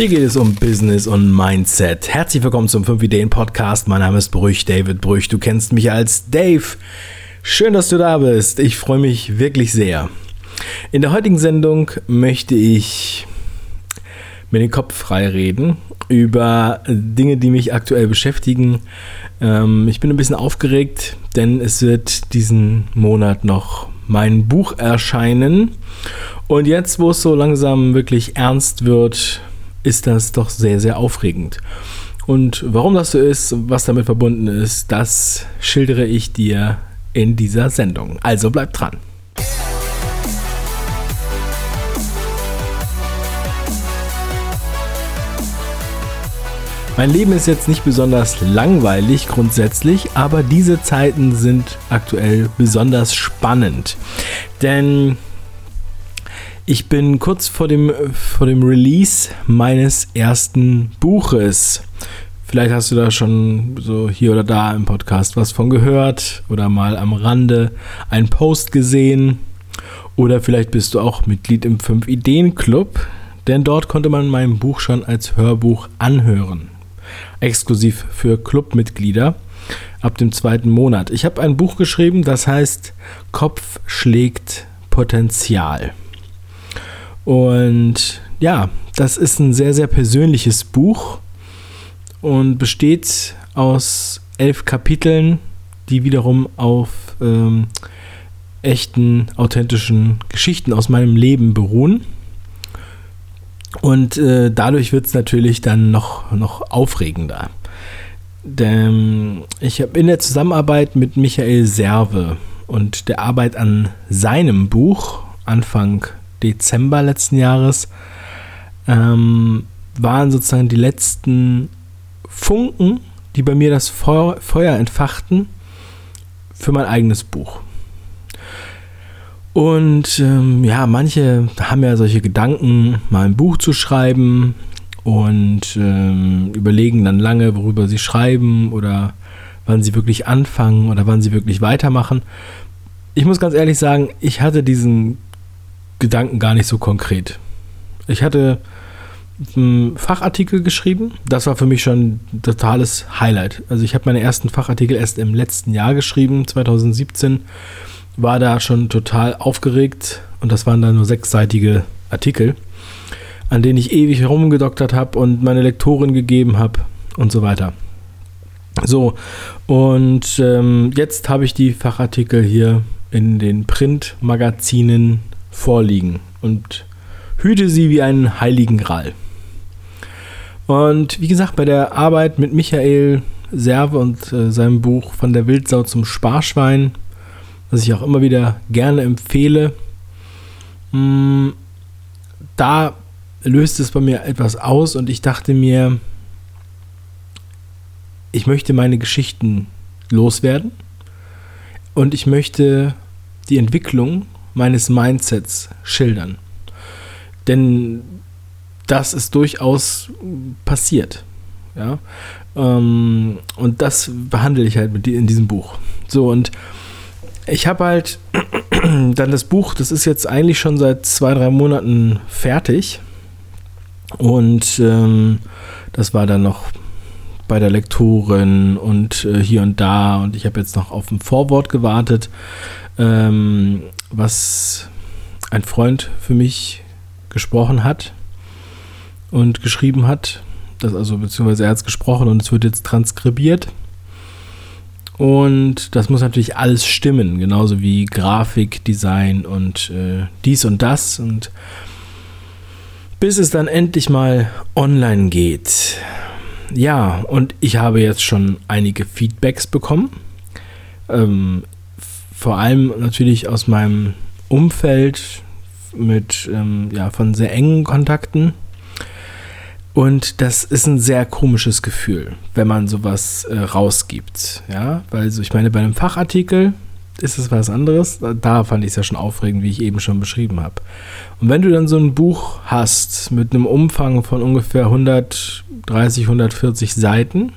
Hier geht es um Business und Mindset. Herzlich willkommen zum 5 Ideen Podcast. Mein Name ist Brüch, David Brüch. Du kennst mich als Dave. Schön, dass du da bist. Ich freue mich wirklich sehr. In der heutigen Sendung möchte ich mir den Kopf frei reden über Dinge, die mich aktuell beschäftigen. Ähm, ich bin ein bisschen aufgeregt, denn es wird diesen Monat noch mein Buch erscheinen. Und jetzt, wo es so langsam wirklich ernst wird, ist das doch sehr, sehr aufregend. Und warum das so ist, was damit verbunden ist, das schildere ich dir in dieser Sendung. Also bleib dran. Mein Leben ist jetzt nicht besonders langweilig grundsätzlich, aber diese Zeiten sind aktuell besonders spannend. Denn ich bin kurz vor dem, vor dem Release meines ersten Buches. Vielleicht hast du da schon so hier oder da im Podcast was von gehört oder mal am Rande einen Post gesehen. Oder vielleicht bist du auch Mitglied im 5 Ideen Club, denn dort konnte man mein Buch schon als Hörbuch anhören. Exklusiv für Clubmitglieder ab dem zweiten Monat. Ich habe ein Buch geschrieben, das heißt Kopf schlägt Potenzial. Und ja, das ist ein sehr, sehr persönliches Buch und besteht aus elf Kapiteln, die wiederum auf ähm, echten, authentischen Geschichten aus meinem Leben beruhen. Und äh, dadurch wird es natürlich dann noch, noch aufregender. Denn ich habe in der Zusammenarbeit mit Michael Serve und der Arbeit an seinem Buch Anfang Dezember letzten Jahres ähm, waren sozusagen die letzten Funken, die bei mir das Feuer, Feuer entfachten für mein eigenes Buch. Und ähm, ja, manche haben ja solche Gedanken, mal ein Buch zu schreiben und ähm, überlegen dann lange, worüber sie schreiben oder wann sie wirklich anfangen oder wann sie wirklich weitermachen. Ich muss ganz ehrlich sagen, ich hatte diesen Gedanken gar nicht so konkret. Ich hatte einen Fachartikel geschrieben. Das war für mich schon ein totales Highlight. Also ich habe meine ersten Fachartikel erst im letzten Jahr geschrieben, 2017. War da schon total aufgeregt und das waren dann nur sechsseitige Artikel, an denen ich ewig herumgedoktert habe und meine Lektorin gegeben habe und so weiter. So, und ähm, jetzt habe ich die Fachartikel hier in den Printmagazinen vorliegen und hüte sie wie einen heiligen Gral. Und wie gesagt, bei der Arbeit mit Michael Serve und äh, seinem Buch Von der Wildsau zum Sparschwein, was ich auch immer wieder gerne empfehle, mh, mm, da löst es bei mir etwas aus und ich dachte mir, ich möchte meine Geschichten loswerden und ich möchte die Entwicklung meines Mindsets schildern. Denn das ist durchaus passiert. Ja? Ähm, und das behandle ich halt mit in diesem Buch. So, und ich habe halt dann das Buch, das ist jetzt eigentlich schon seit zwei, drei Monaten fertig. Und ähm, das war dann noch bei der Lektorin und äh, hier und da. Und ich habe jetzt noch auf ein Vorwort gewartet. Ähm, was ein Freund für mich gesprochen hat und geschrieben hat. Das also, beziehungsweise er hat es gesprochen und es wird jetzt transkribiert. Und das muss natürlich alles stimmen, genauso wie Grafik, Design und äh, dies und das. Und bis es dann endlich mal online geht. Ja, und ich habe jetzt schon einige Feedbacks bekommen. Ähm, vor allem natürlich aus meinem Umfeld mit ähm, ja, von sehr engen Kontakten. Und das ist ein sehr komisches Gefühl, wenn man sowas äh, rausgibt. Ja, weil so, ich meine, bei einem Fachartikel ist es was anderes. Da fand ich es ja schon aufregend, wie ich eben schon beschrieben habe. Und wenn du dann so ein Buch hast mit einem Umfang von ungefähr 130, 140 Seiten,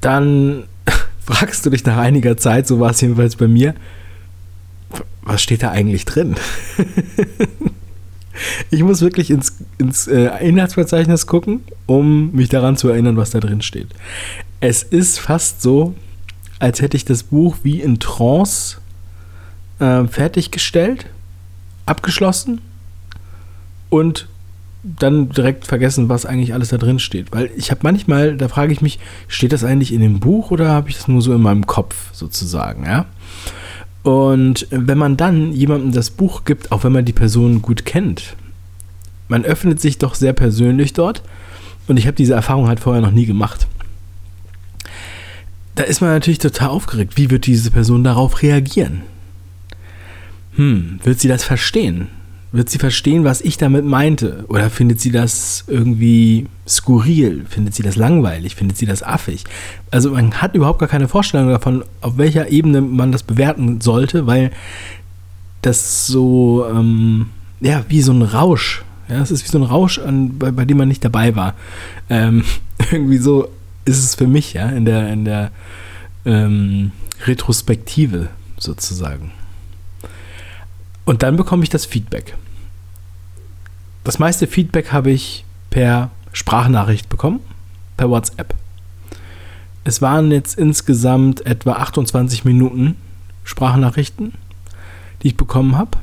dann fragst du dich nach einiger Zeit, so war es jedenfalls bei mir, was steht da eigentlich drin? ich muss wirklich ins, ins äh, Inhaltsverzeichnis gucken, um mich daran zu erinnern, was da drin steht. Es ist fast so, als hätte ich das Buch wie in Trance äh, fertiggestellt, abgeschlossen und dann direkt vergessen, was eigentlich alles da drin steht. Weil ich habe manchmal, da frage ich mich, steht das eigentlich in dem Buch oder habe ich das nur so in meinem Kopf sozusagen, ja? Und wenn man dann jemandem das Buch gibt, auch wenn man die Person gut kennt, man öffnet sich doch sehr persönlich dort. Und ich habe diese Erfahrung halt vorher noch nie gemacht. Da ist man natürlich total aufgeregt. Wie wird diese Person darauf reagieren? Hm, wird sie das verstehen? Wird sie verstehen, was ich damit meinte? Oder findet sie das irgendwie skurril? Findet sie das langweilig? Findet sie das affig? Also man hat überhaupt gar keine Vorstellung davon, auf welcher Ebene man das bewerten sollte, weil das so, ähm, ja, wie so ein Rausch. Ja, es ist wie so ein Rausch, an, bei, bei dem man nicht dabei war. Ähm, irgendwie so ist es für mich, ja, in der, in der ähm, Retrospektive sozusagen. Und dann bekomme ich das Feedback. Das meiste Feedback habe ich per Sprachnachricht bekommen, per WhatsApp. Es waren jetzt insgesamt etwa 28 Minuten Sprachnachrichten, die ich bekommen habe.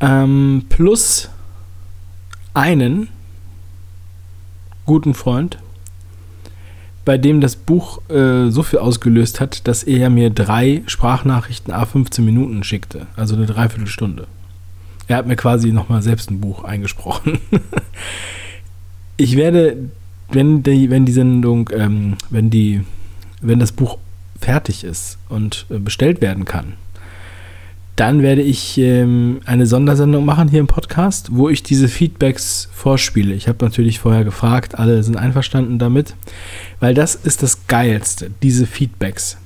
Ähm, plus einen guten Freund, bei dem das Buch äh, so viel ausgelöst hat, dass er mir drei Sprachnachrichten a 15 Minuten schickte, also eine Dreiviertelstunde. Er hat mir quasi nochmal selbst ein Buch eingesprochen. ich werde, wenn die, wenn die Sendung, ähm, wenn die, wenn das Buch fertig ist und äh, bestellt werden kann, dann werde ich ähm, eine Sondersendung machen hier im Podcast, wo ich diese Feedbacks vorspiele. Ich habe natürlich vorher gefragt, alle sind einverstanden damit, weil das ist das Geilste, diese Feedbacks.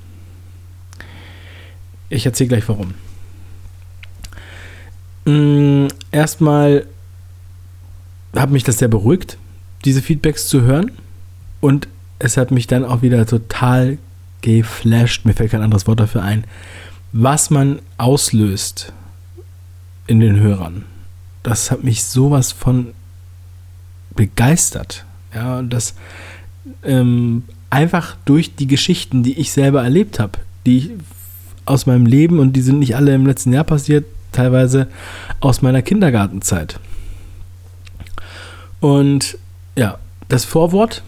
Ich erzähle gleich warum. Mm, erstmal hat mich das sehr beruhigt, diese Feedbacks zu hören. Und es hat mich dann auch wieder total geflasht, mir fällt kein anderes Wort dafür ein, was man auslöst in den Hörern. Das hat mich sowas von begeistert. Ja, das ähm, einfach durch die Geschichten, die ich selber erlebt habe, die ich aus meinem Leben und die sind nicht alle im letzten Jahr passiert, teilweise aus meiner Kindergartenzeit. Und ja, das Vorwort,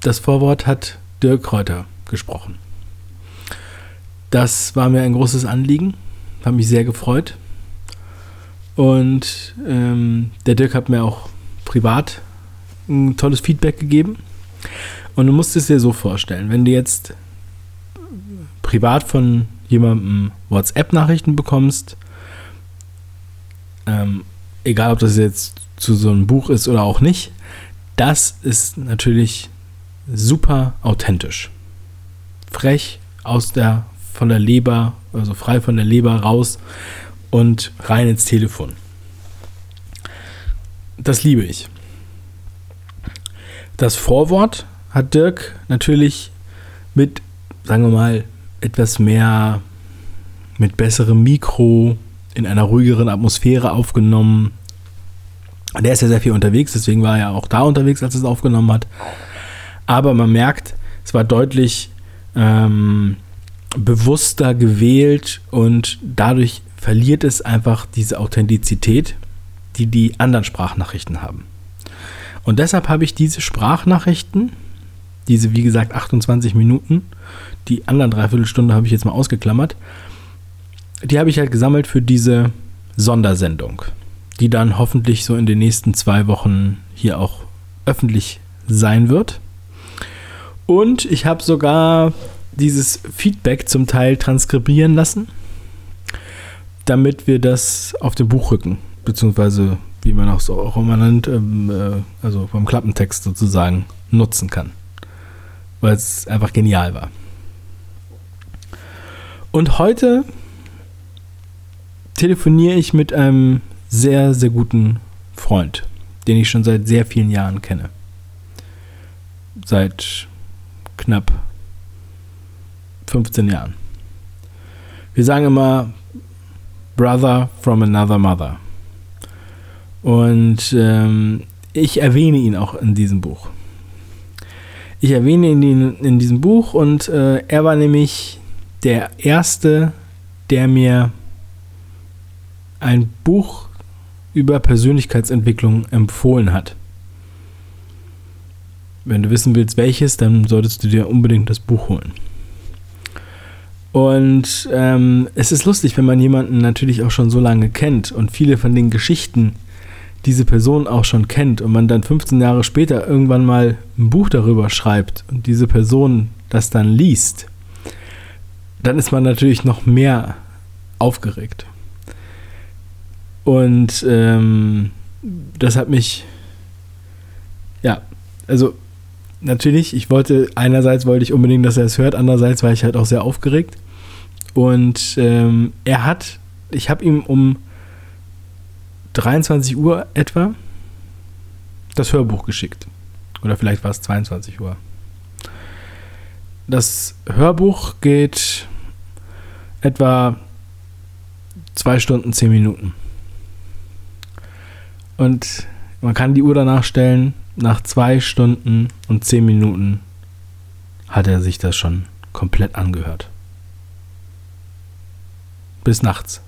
das Vorwort hat Dirk Kräuter gesprochen. Das war mir ein großes Anliegen, hat mich sehr gefreut. Und ähm, der Dirk hat mir auch privat ein tolles Feedback gegeben. Und du musst es dir so vorstellen, wenn du jetzt privat von jemandem WhatsApp-Nachrichten bekommst, ähm, egal ob das jetzt zu so einem Buch ist oder auch nicht, das ist natürlich super authentisch. Frech aus der von der Leber, also frei von der Leber raus und rein ins Telefon. Das liebe ich. Das Vorwort hat Dirk natürlich mit, sagen wir mal, etwas mehr, mit besserem Mikro, in einer ruhigeren Atmosphäre aufgenommen. Der ist ja sehr viel unterwegs, deswegen war er auch da unterwegs, als er es aufgenommen hat. Aber man merkt, es war deutlich ähm, bewusster gewählt und dadurch verliert es einfach diese Authentizität, die die anderen Sprachnachrichten haben. Und deshalb habe ich diese Sprachnachrichten, diese wie gesagt 28 Minuten, die anderen Dreiviertelstunde habe ich jetzt mal ausgeklammert, die habe ich halt gesammelt für diese Sondersendung, die dann hoffentlich so in den nächsten zwei Wochen hier auch öffentlich sein wird. Und ich habe sogar dieses Feedback zum Teil transkribieren lassen, damit wir das auf dem Buchrücken, beziehungsweise wie man auch so auch immer nennt, ähm, äh, also beim Klappentext sozusagen nutzen kann. Weil es einfach genial war. Und heute telefoniere ich mit einem sehr, sehr guten Freund, den ich schon seit sehr vielen Jahren kenne. Seit knapp 15 Jahren. Wir sagen immer Brother from another mother. Und ähm, ich erwähne ihn auch in diesem Buch. Ich erwähne ihn in, diesem Buch und äh, er war nämlich der Erste, der mir ein Buch über Persönlichkeitsentwicklung empfohlen hat. Wenn du wissen willst, welches, dann solltest du dir unbedingt das Buch holen. Und ähm, es ist lustig, wenn man jemanden natürlich auch schon so lange kennt und viele von den Geschichten diese Person auch schon kennt und man dann 15 Jahre später irgendwann mal ein Buch darüber schreibt und diese Person das dann liest, dann ist man natürlich noch mehr aufgeregt. Und ähm, das hat mich, ja, also natürlich, ich wollte, einerseits wollte ich unbedingt, dass er es hört, andererseits war ich halt auch sehr aufgeregt. Und ähm, er hat, ich habe ihm um 23 Uhr etwa das Hörbuch geschickt. Oder vielleicht war es 22 Uhr. Das Hörbuch geht etwa zwei Stunden, zehn Minuten. Und man kann die Uhr danach stellen, nach zwei Stunden und zehn Minuten hat er sich das schon komplett angehört. Bis nachts.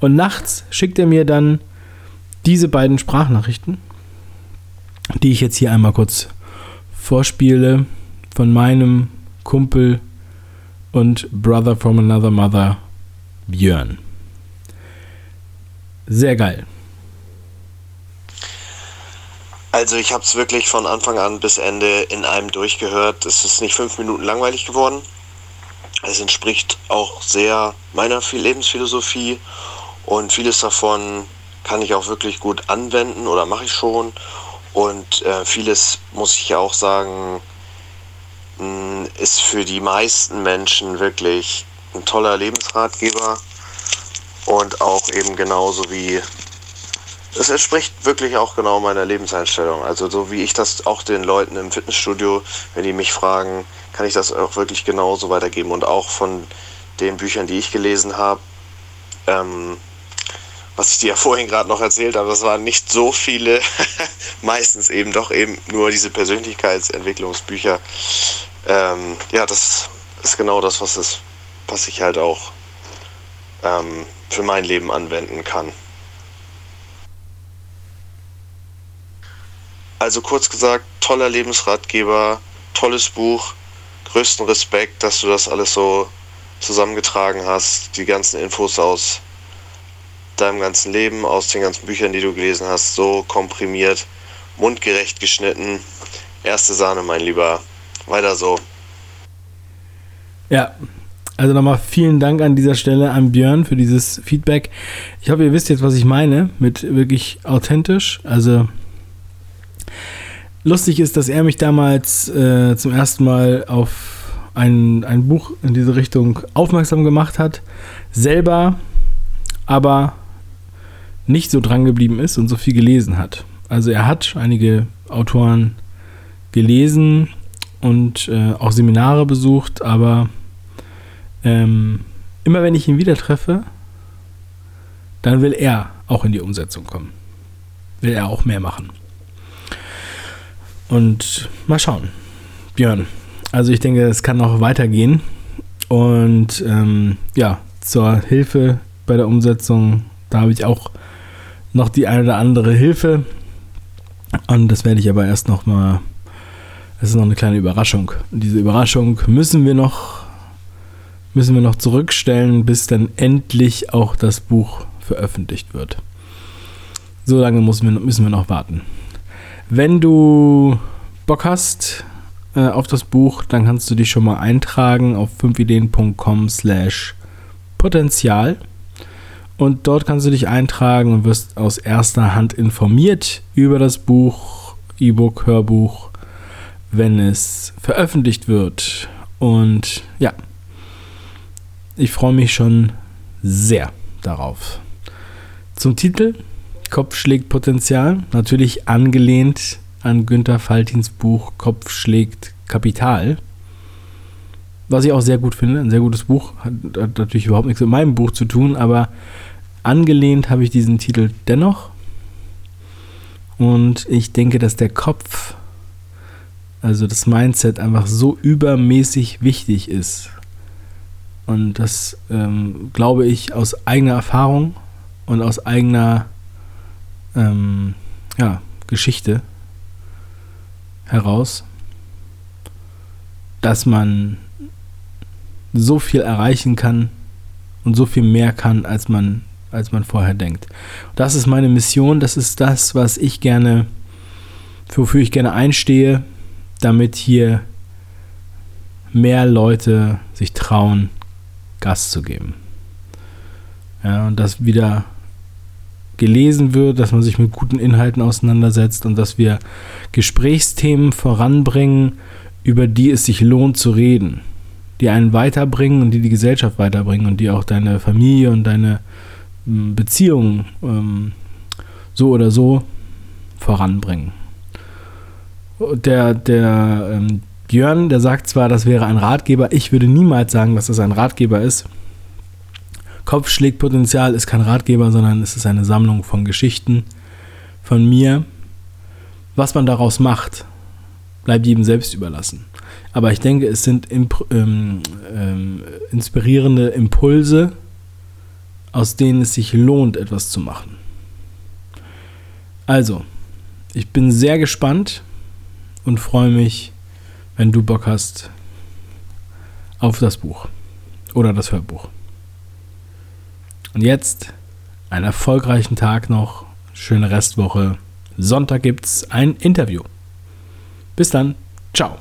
Und nachts schickt er mir dann diese beiden Sprachnachrichten, die ich jetzt hier einmal kurz vorspiele, von meinem Kumpel und Brother from Another Mother, Björn. Sehr geil. Also ich habe es wirklich von Anfang an bis Ende in einem durchgehört. Es ist nicht fünf Minuten langweilig geworden. Es entspricht auch sehr meiner Lebensphilosophie und vieles davon kann ich auch wirklich gut anwenden oder mache ich schon. Und äh, vieles muss ich ja auch sagen, mm, ist für die meisten Menschen wirklich ein toller Lebensratgeber und auch eben genauso wie es entspricht wirklich auch genau meiner Lebenseinstellung. Also so wie ich das auch den Leuten im Fitnessstudio, wenn die mich fragen, kann ich das auch wirklich genauso weitergeben. Und auch von den Büchern, die ich gelesen habe, ähm, was ich dir ja vorhin gerade noch erzählt habe, das waren nicht so viele, meistens eben doch eben nur diese Persönlichkeitsentwicklungsbücher. Ähm, ja, das ist genau das, was, es, was ich halt auch ähm, für mein Leben anwenden kann. Also kurz gesagt, toller Lebensratgeber, tolles Buch, größten Respekt, dass du das alles so zusammengetragen hast, die ganzen Infos aus deinem ganzen Leben, aus den ganzen Büchern, die du gelesen hast, so komprimiert, mundgerecht geschnitten. Erste Sahne, mein Lieber. Weiter so. Ja, also nochmal vielen Dank an dieser Stelle an Björn für dieses Feedback. Ich hoffe, ihr wisst jetzt, was ich meine mit wirklich authentisch. Also lustig ist, dass er mich damals äh, zum ersten Mal auf ein, ein Buch in diese Richtung aufmerksam gemacht hat. Selber aber nicht so dran geblieben ist und so viel gelesen hat. Also er hat einige Autoren gelesen und äh, auch Seminare besucht, aber ähm, immer wenn ich ihn wieder treffe, dann will er auch in die Umsetzung kommen. Will er auch mehr machen. Und mal schauen. Björn, also ich denke, es kann noch weitergehen. Und ähm, ja, zur Hilfe bei der Umsetzung, da habe ich auch noch die eine oder andere Hilfe. Und das werde ich aber erst noch mal. Es ist noch eine kleine Überraschung. Und diese Überraschung müssen wir noch müssen wir noch zurückstellen, bis dann endlich auch das Buch veröffentlicht wird. So lange müssen wir noch warten. Wenn du Bock hast äh, auf das Buch, dann kannst du dich schon mal eintragen auf 5ideen.com slash Potenzial. Und dort kannst du dich eintragen und wirst aus erster Hand informiert über das Buch, E-Book, Hörbuch, wenn es veröffentlicht wird. Und ja, ich freue mich schon sehr darauf. Zum Titel Kopf schlägt Potenzial, natürlich angelehnt an Günter Faltins Buch Kopf schlägt Kapital. Was ich auch sehr gut finde, ein sehr gutes Buch, hat, hat natürlich überhaupt nichts mit meinem Buch zu tun, aber angelehnt habe ich diesen Titel dennoch. Und ich denke, dass der Kopf, also das Mindset, einfach so übermäßig wichtig ist. Und das ähm, glaube ich aus eigener Erfahrung und aus eigener ähm, ja, Geschichte heraus, dass man so viel erreichen kann und so viel mehr kann, als man, als man vorher denkt. Das ist meine Mission, das ist das, was ich gerne, wofür ich gerne einstehe, damit hier mehr Leute sich trauen, Gas zu geben. Ja, und das wieder gelesen wird, dass man sich mit guten Inhalten auseinandersetzt und dass wir Gesprächsthemen voranbringen, über die es sich lohnt zu reden, die einen weiterbringen und die die Gesellschaft weiterbringen und die auch deine Familie und deine hm, Beziehungen ähm, so oder so voranbringen. Der, der ähm, Björn, der sagt zwar, das wäre ein Ratgeber, ich würde niemals sagen, dass das ein Ratgeber ist. Kopfschlägpotenzial ist kein Ratgeber, sondern es ist eine Sammlung von Geschichten von mir. Was man daraus macht, bleibt jedem selbst überlassen. Aber ich denke, es sind imp ähm, ähm, inspirierende Impulse, aus denen es sich lohnt, etwas zu machen. Also, ich bin sehr gespannt und freue mich, wenn du Bock hast auf das Buch oder das Hörbuch. Und jetzt einen erfolgreichen Tag noch, schöne Restwoche. Sonntag gibt es ein Interview. Bis dann, ciao.